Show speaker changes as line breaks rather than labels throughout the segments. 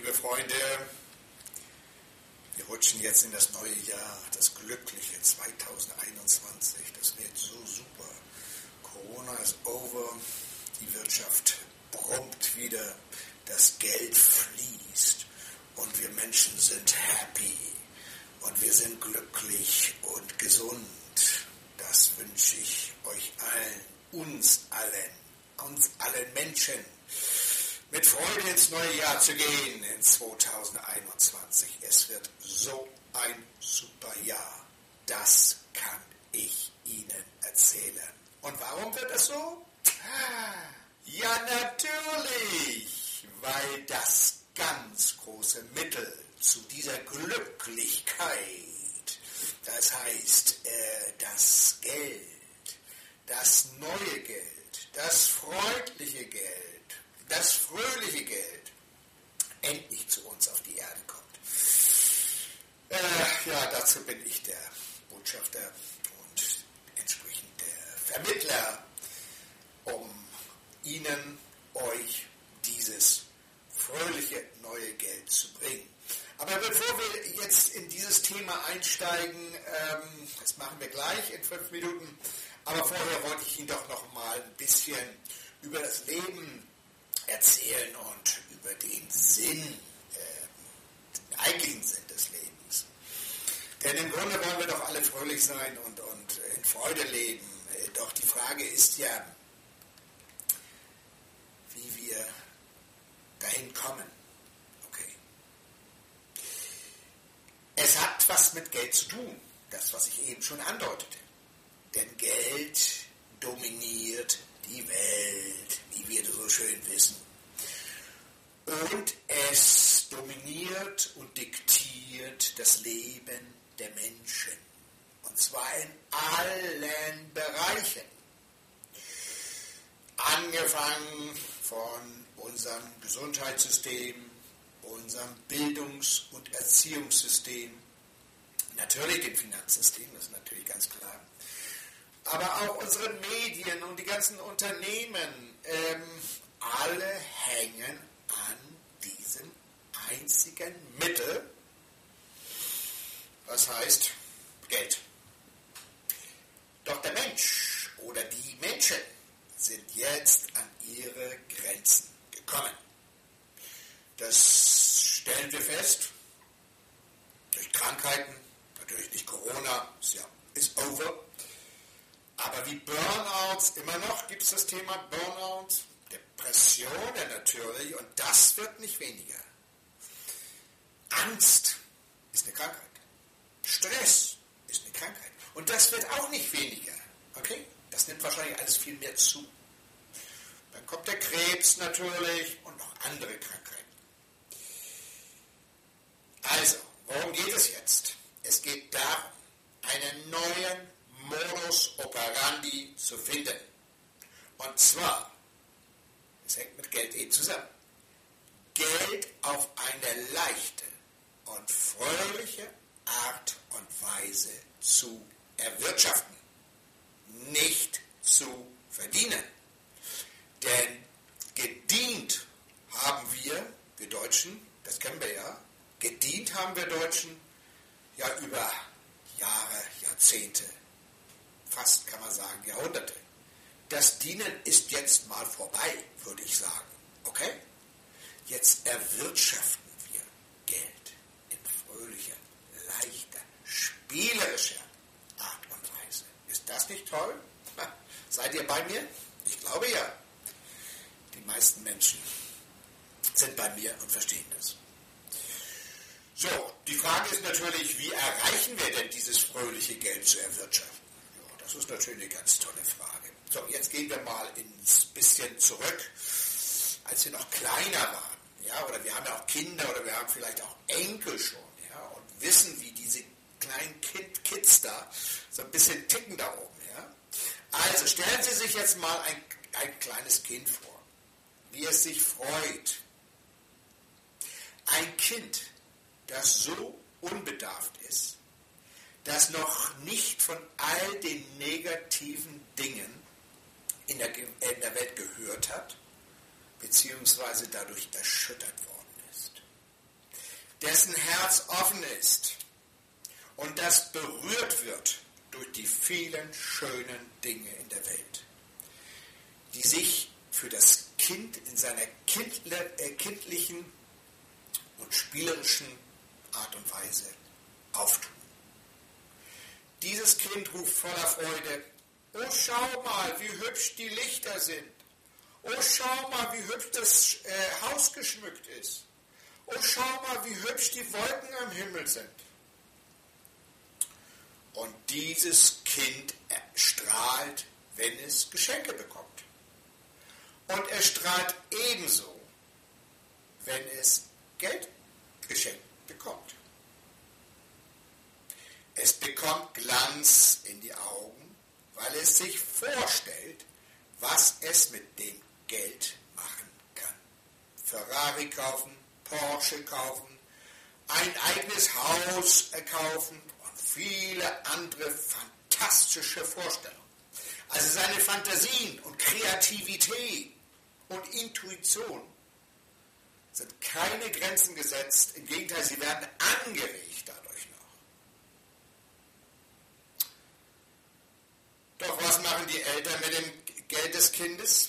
liebe Freunde, wir rutschen jetzt in das neue Jahr, das glückliche 2021. Das wird so super. Corona ist over, die Wirtschaft brummt wieder, das Geld fließt und wir Menschen sind happy und wir sind glücklich und gesund. Das wünsche ich euch allen, uns allen, uns allen Menschen mit Freude ins neue Jahr zu gehen in 2021. Es wird so ein super Jahr. Das kann ich Ihnen erzählen. Und warum wird es so? Ja, natürlich, weil das ganz große Mittel zu dieser Glücklichkeit, das heißt äh, das Geld, das neue Geld, das freundliche Geld, das fröhliche Geld endlich zu uns auf die Erde kommt. Äh, ja, dazu bin ich der Botschafter und entsprechend der Vermittler, um Ihnen, euch dieses fröhliche neue Geld zu bringen. Aber bevor wir jetzt in dieses Thema einsteigen, ähm, das machen wir gleich in fünf Minuten, aber vorher wollte ich Ihnen doch noch mal ein bisschen über das Leben erzählen und über den Sinn, äh, den eigentlichen Sinn des Lebens. Denn im Grunde wollen wir doch alle fröhlich sein und, und in Freude leben. Doch die Frage ist ja, wie wir dahin kommen. Okay. Es hat was mit Geld zu tun, das, was ich eben schon andeutete. Denn Geld dominiert die Welt, wie wir so schön wissen. Und es dominiert und diktiert das Leben der Menschen. Und zwar in allen Bereichen. Angefangen von unserem Gesundheitssystem, unserem Bildungs- und Erziehungssystem, natürlich dem Finanzsystem, das ist natürlich ganz klar, aber auch unsere Medien und die ganzen Unternehmen, ähm, alle hängen an diesem einzigen Mittel, was heißt Geld. Doch der Mensch oder die Menschen sind jetzt an ihre Grenzen gekommen. Das stellen wir fest durch Krankheiten, natürlich nicht Corona, ist ja ist over. Aber wie Burnouts, immer noch gibt es das Thema Burnouts, Depressionen natürlich, und das wird nicht weniger. Angst ist eine Krankheit. Stress ist eine Krankheit. Und das wird auch nicht weniger. Okay? Das nimmt wahrscheinlich alles viel mehr zu. Dann kommt der Krebs natürlich und noch andere Krankheiten. Also, worum geht es jetzt? Es geht darum, einen neuen Modus operandi zu finden. Und zwar, es hängt mit Geld eh zusammen, Geld auf eine leichte und fröhliche Art und Weise zu erwirtschaften, nicht zu verdienen. Denn gedient haben wir, wir Deutschen, das kennen wir ja, gedient haben wir Deutschen ja über Jahre, Jahrzehnte, fast kann man sagen Jahrhunderte. Das Dienen ist jetzt mal vorbei, würde ich sagen. Okay? Jetzt erwirtschaften wir Geld in fröhlicher, leichter, spielerischer Art und Weise. Ist das nicht toll? Seid ihr bei mir? Ich glaube ja. Die meisten Menschen sind bei mir und verstehen das. So, die Frage ist natürlich, wie erreichen wir denn dieses fröhliche Geld zu erwirtschaften? Das ist natürlich eine ganz tolle Frage. So, jetzt gehen wir mal ins bisschen zurück, als wir noch kleiner waren. Ja, oder wir haben ja auch Kinder oder wir haben vielleicht auch Enkel schon, ja, und wissen, wie diese kleinen kind, Kids da so ein bisschen ticken da oben, ja. Also stellen Sie sich jetzt mal ein, ein kleines Kind vor, wie es sich freut. Ein Kind, das so unbedarft ist, das noch nicht von all den negativen Dingen in der, in der Welt gehört hat, beziehungsweise dadurch erschüttert worden ist. dessen Herz offen ist und das berührt wird durch die vielen schönen Dinge in der Welt, die sich für das Kind in seiner äh, kindlichen und spielerischen Art und Weise auftun. Dieses Kind ruft voller Freude, oh schau mal, wie hübsch die Lichter sind. Oh schau mal, wie hübsch das äh, Haus geschmückt ist. Oh schau mal, wie hübsch die Wolken am Himmel sind. Und dieses Kind strahlt, wenn es Geschenke bekommt. Und er strahlt ebenso, wenn es Geld geschenkt bekommt. Es bekommt Glanz in die Augen, weil es sich vorstellt, was es mit dem Geld machen kann. Ferrari kaufen, Porsche kaufen, ein eigenes Haus kaufen und viele andere fantastische Vorstellungen. Also seine Fantasien und Kreativität und Intuition sind keine Grenzen gesetzt. Im Gegenteil, sie werden angeregt dadurch noch. Doch was machen die Eltern mit dem Geld des Kindes?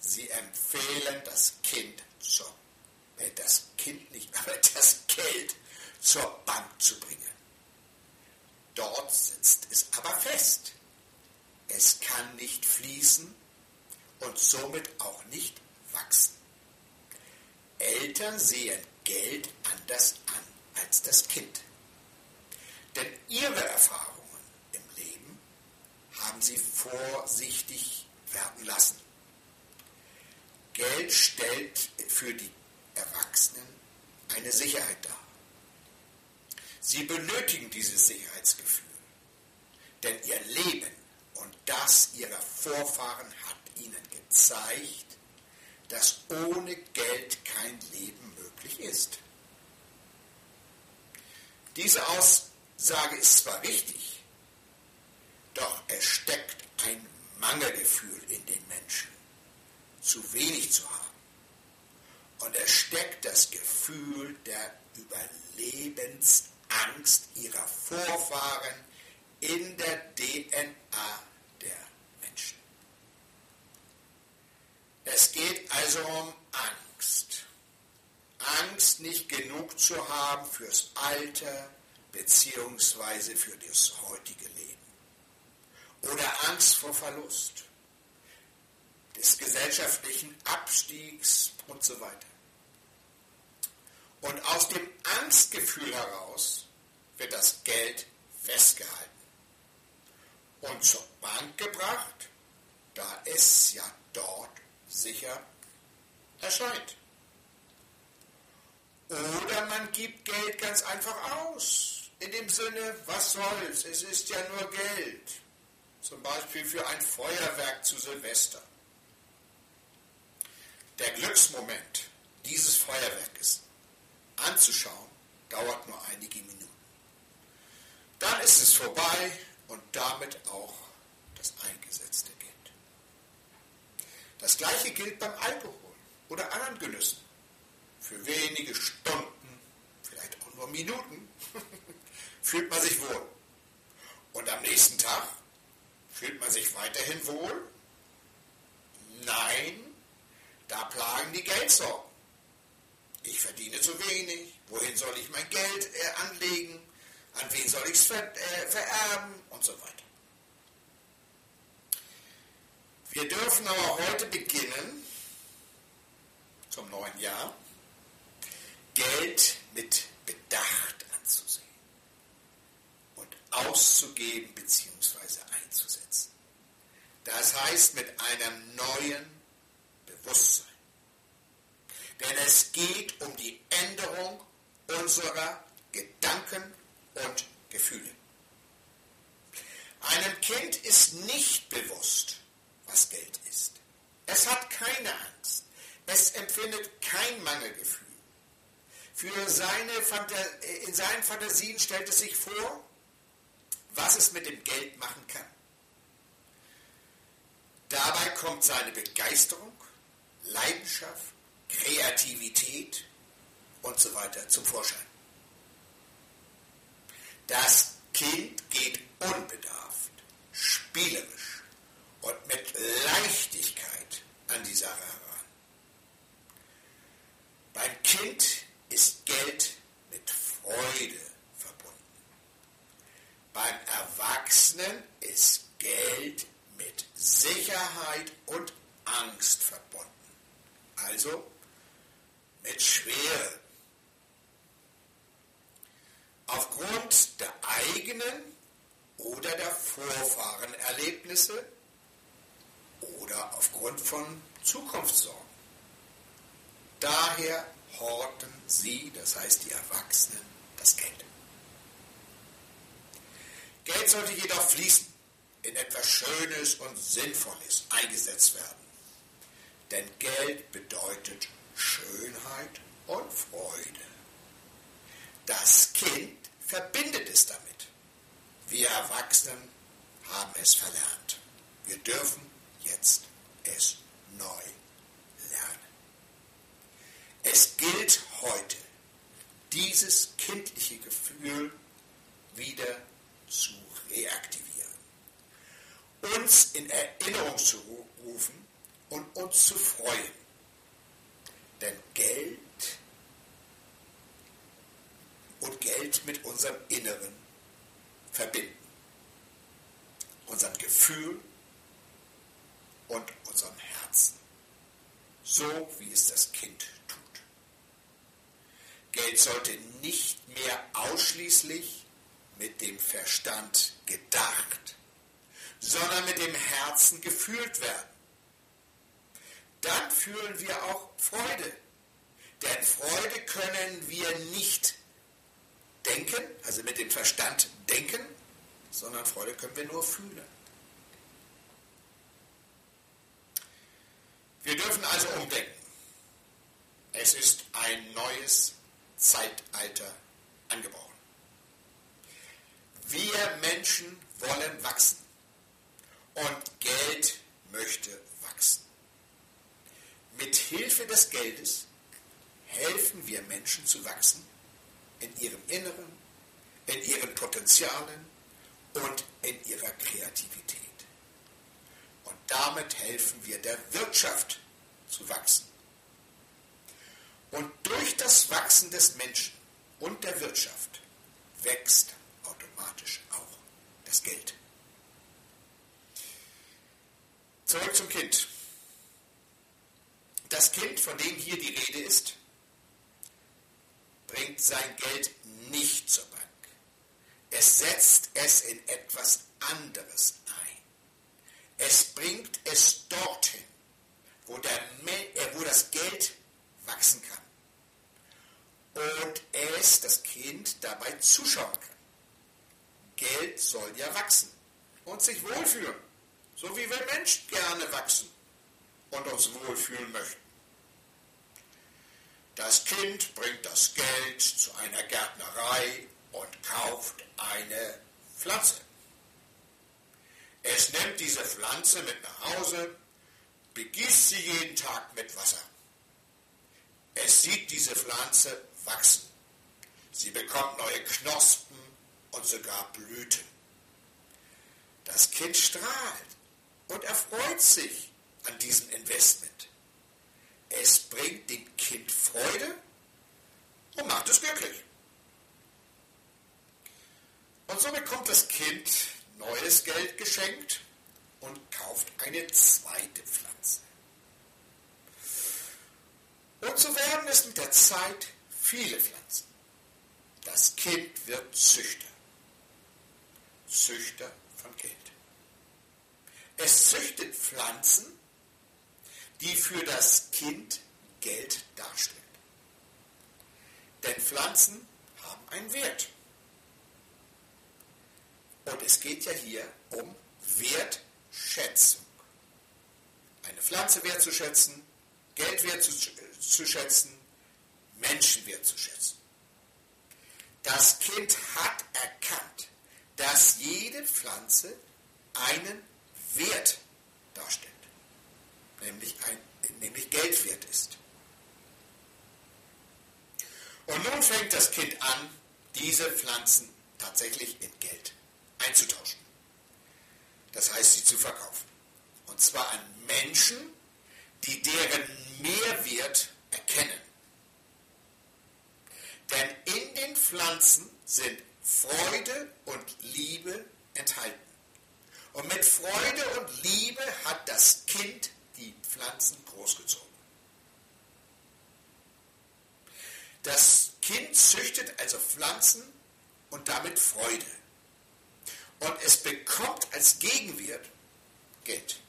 Sie empfehlen das Kind zur, äh, das Kind nicht, aber das Geld zur Bank zu bringen. Dort sitzt es aber fest. Es kann nicht fließen und somit auch nicht wachsen. Eltern sehen Geld anders an als das Kind. Denn ihre Leben haben sie vorsichtig werden lassen. Geld stellt für die Erwachsenen eine Sicherheit dar. Sie benötigen dieses Sicherheitsgefühl, denn ihr Leben und das ihrer Vorfahren hat ihnen gezeigt, dass ohne Geld kein Leben möglich ist. Diese Aussage ist zwar richtig, doch es steckt ein Mangelgefühl in den Menschen, zu wenig zu haben. Und es steckt das Gefühl der Überlebensangst ihrer Vorfahren in der DNA der Menschen. Es geht also um Angst. Angst, nicht genug zu haben fürs Alter bzw. für das heutige Leben. Oder Angst vor Verlust, des gesellschaftlichen Abstiegs und so weiter. Und aus dem Angstgefühl heraus wird das Geld festgehalten und zur Bank gebracht, da es ja dort sicher erscheint. Oder man gibt Geld ganz einfach aus. In dem Sinne, was soll's, es ist ja nur Geld. Zum Beispiel für ein Feuerwerk zu Silvester. Der Glücksmoment dieses Feuerwerkes anzuschauen, dauert nur einige Minuten. Dann ist es vorbei und damit auch das eingesetzte Geld. Das gleiche gilt beim Alkohol oder anderen Genüssen. Für wenige Stunden, vielleicht auch nur Minuten, fühlt man sich wohl. Und am nächsten Tag fühlt man sich weiterhin wohl? Nein, da plagen die Geldsorgen. Ich verdiene zu wenig, wohin soll ich mein Geld äh, anlegen, an wen soll ich es ver äh, vererben und so weiter. Wir dürfen aber heute beginnen, zum neuen Jahr, Geld mit Bedacht anzusehen und auszugeben bzw. Das heißt mit einem neuen Bewusstsein. Denn es geht um die Änderung unserer Gedanken und Gefühle. Einem Kind ist nicht bewusst, was Geld ist. Es hat keine Angst. Es empfindet kein Mangelgefühl. Für seine in seinen Fantasien stellt es sich vor, was es mit dem Geld machen kann. Kommt seine Begeisterung, Leidenschaft, Kreativität und so weiter zum Vorschein. Das Kind geht unbedarft, spielerisch und mit Leichtigkeit an die Sache heran. Beim Kind ist Geld mit Freude verbunden. Beim Erwachsenen ist Geld mit Sicherheit und Angst verbunden. Also mit Schwere. Aufgrund der eigenen oder der Vorfahrenerlebnisse oder aufgrund von Zukunftssorgen. Daher horten sie, das heißt die Erwachsenen, das Geld. Geld sollte jedoch fließen, in etwas Schönes und Sinnvolles eingesetzt werden. Denn Geld bedeutet Schönheit und Freude. Das Kind verbindet es damit. Wir Erwachsenen haben es verlernt. Wir dürfen jetzt es neu lernen. Es gilt heute, dieses kindliche Gefühl wieder zu reaktivieren, uns in Erinnerung zu rufen und uns zu freuen. Denn Geld und Geld mit unserem Inneren verbinden. Unserem Gefühl und unserem Herzen. So wie es das Kind tut. Geld sollte nicht mehr ausschließlich mit dem Verstand gedacht, sondern mit dem Herzen gefühlt werden. Dann fühlen wir auch Freude. Denn Freude können wir nicht denken, also mit dem Verstand denken, sondern Freude können wir nur fühlen. Wir dürfen also umdenken. Es ist ein neues Zeitalter angebrochen. Wir Menschen wollen wachsen und Geld möchte wachsen. Mit Hilfe des Geldes helfen wir Menschen zu wachsen in ihrem Inneren, in ihren Potenzialen und in ihrer Kreativität. Und damit helfen wir der Wirtschaft zu wachsen. Und durch das Wachsen des Menschen und der Wirtschaft wächst automatisch auch das Geld. Zurück zum Kind. Das Kind, von dem hier die Rede ist, bringt sein Geld nicht zur Bank. Es setzt es in etwas anderes ein. Es bringt es dorthin, wo, der, äh, wo das Geld wachsen kann. Und es, das Kind, dabei zuschauen kann. Geld soll ja wachsen und sich wohlfühlen, so wie wir Menschen gerne wachsen und uns wohlfühlen möchten. Das Kind bringt das Geld zu einer Gärtnerei und kauft eine Pflanze. Es nimmt diese Pflanze mit nach Hause, begießt sie jeden Tag mit Wasser. Es sieht diese Pflanze wachsen. Sie bekommt neue Knospen und sogar Blüten. Das Kind strahlt und erfreut sich an diesem Investment. Es bringt dem Kind Freude und macht es glücklich. Und so bekommt das Kind neues Geld geschenkt und kauft eine zweite Pflanze. Und so werden es mit der Zeit viele Pflanzen. Das Kind wird Züchter. Züchter von Geld. Es züchtet Pflanzen, die für das Kind Geld darstellt. Denn Pflanzen haben einen Wert. Und es geht ja hier um Wertschätzung. Eine Pflanze wertzuschätzen, Geld wertzuschätzen, Menschen wertzuschätzen. Das Kind hat erkannt, dass jede Pflanze einen Wert darstellt nämlich, ein, nämlich Geld wert ist. Und nun fängt das Kind an, diese Pflanzen tatsächlich in Geld einzutauschen. Das heißt, sie zu verkaufen. Und zwar an Menschen, die deren Mehrwert erkennen. Denn in den Pflanzen sind Freude und Liebe enthalten. Und mit Freude und Liebe hat das Kind die Pflanzen großgezogen. Das Kind züchtet also Pflanzen und damit Freude. Und es bekommt als Gegenwert Geld.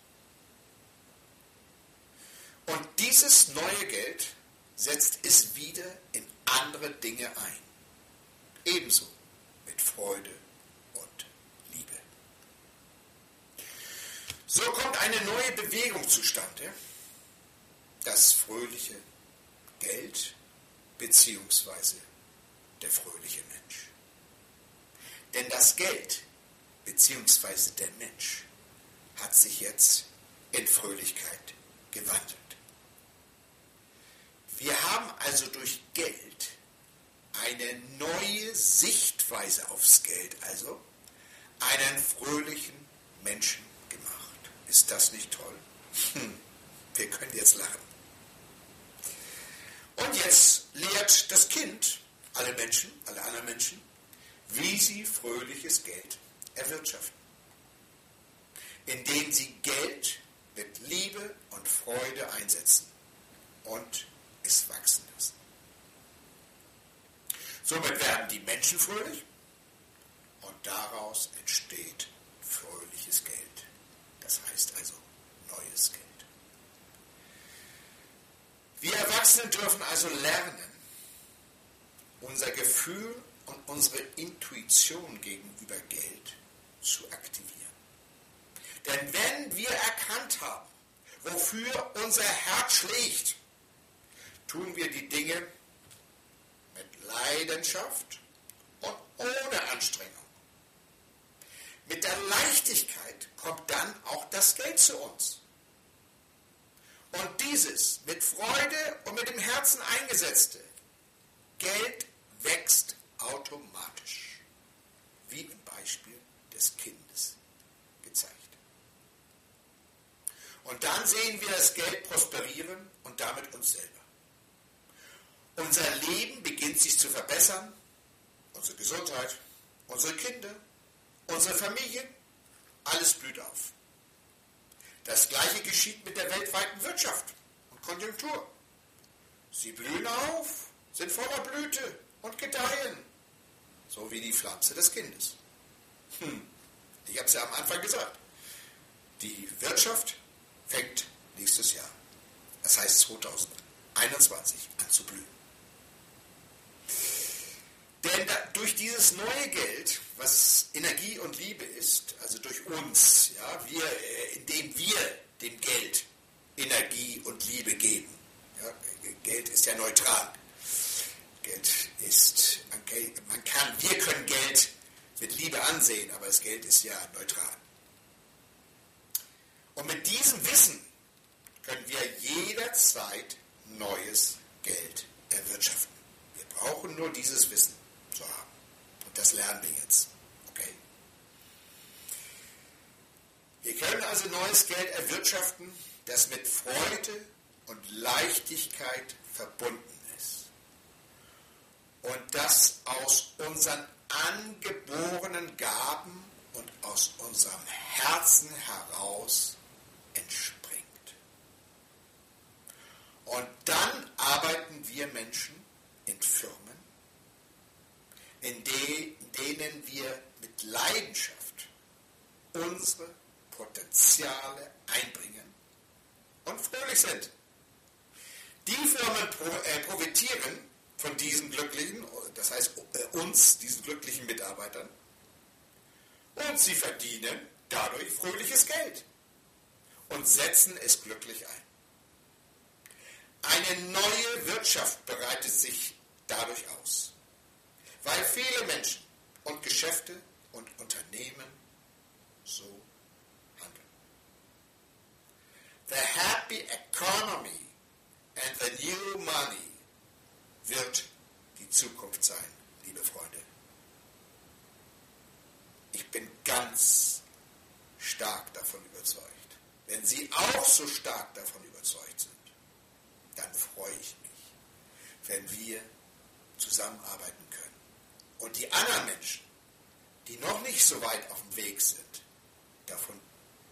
Und dieses neue Geld setzt es wieder in andere Dinge ein. Ebenso mit Freude und Liebe. So kommt eine neue Bewegung zustande. Das fröhliche Geld beziehungsweise der fröhliche Mensch. Denn das Geld beziehungsweise der Mensch hat sich jetzt in Fröhlichkeit gewandelt. Wir haben also durch Geld eine neue Sichtweise aufs Geld, also einen fröhlichen Menschen. Ist das nicht toll? Hm, wir können jetzt lachen. Und jetzt lehrt das Kind alle Menschen, alle anderen Menschen, wie sie fröhliches Geld erwirtschaften. Indem sie Geld mit Liebe und Freude einsetzen und es wachsen lassen. Somit werden die Menschen fröhlich und daraus entsteht fröhliches Geld. Das heißt also neues Geld. Wir Erwachsenen dürfen also lernen, unser Gefühl und unsere Intuition gegenüber Geld zu aktivieren. Denn wenn wir erkannt haben, wofür unser Herz schlägt, tun wir die Dinge mit Leidenschaft und ohne Anstrengung. Mit der Leichtigkeit kommt dann auch das Geld zu uns. Und dieses mit Freude und mit dem Herzen eingesetzte Geld wächst automatisch, wie im Beispiel des Kindes gezeigt. Und dann sehen wir das Geld prosperieren und damit uns selber. Unser Leben beginnt sich zu verbessern, unsere Gesundheit, unsere Kinder, unsere Familie, alles blüht auf. Das gleiche geschieht mit der weltweiten Wirtschaft und Konjunktur. Sie blühen auf, sind voller Blüte und gedeihen, so wie die Pflanze des Kindes. Hm. Ich habe es ja am Anfang gesagt. Die Wirtschaft fängt nächstes Jahr, das heißt 2021, an zu blühen. Denn da, durch dieses neue Geld, was Energie und Liebe ist, also durch uns, ja, wir, äh, indem wir dem Geld Energie und Liebe geben. Ja, Geld ist ja neutral. Geld ist, man, kann, wir können Geld mit Liebe ansehen, aber das Geld ist ja neutral. Und mit diesem Wissen können wir jederzeit neues Geld erwirtschaften. Wir brauchen nur dieses Wissen das lernen wir jetzt. Okay? Wir können also neues Geld erwirtschaften, das mit Freude und Leichtigkeit verbunden ist. Und das aus unseren angeborenen Gaben und aus unserem Herzen heraus entspringt. Und dann arbeiten wir Menschen in Firmen in, de, denen wir mit Leidenschaft unsere Potenziale einbringen und fröhlich sind. Die Firmen pro, äh, profitieren von diesen glücklichen, das heißt äh, uns, diesen glücklichen Mitarbeitern, und sie verdienen dadurch fröhliches Geld und setzen es glücklich ein. Eine neue Wirtschaft bereitet sich dadurch aus weil viele Menschen und Geschäfte und Unternehmen so handeln. The happy economy and the new money wird die Zukunft sein, liebe Freunde. Ich bin ganz stark davon überzeugt. Wenn Sie auch so stark davon überzeugt sind, dann freue ich mich, wenn wir zusammenarbeiten. Und die anderen Menschen, die noch nicht so weit auf dem Weg sind, davon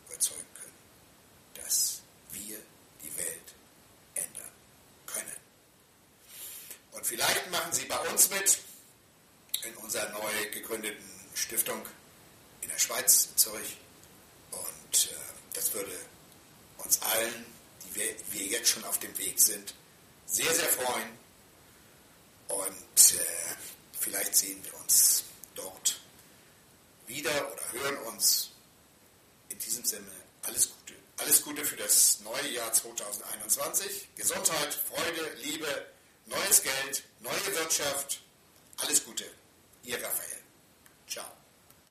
überzeugen können, dass wir die Welt ändern können. Und vielleicht machen Sie bei uns mit in unserer neu gegründeten Stiftung in der Schweiz, in Zürich. Und äh, das würde uns allen, die wir, wir, jetzt schon auf dem Weg sind, sehr, sehr freuen. Und äh, vielleicht sehen wir uns dort wieder oder hören uns. In diesem Sinne alles Gute. Alles Gute für das neue Jahr 2021. Gesundheit, Freude, Liebe, neues Geld, neue Wirtschaft. Alles Gute. Ihr Raphael.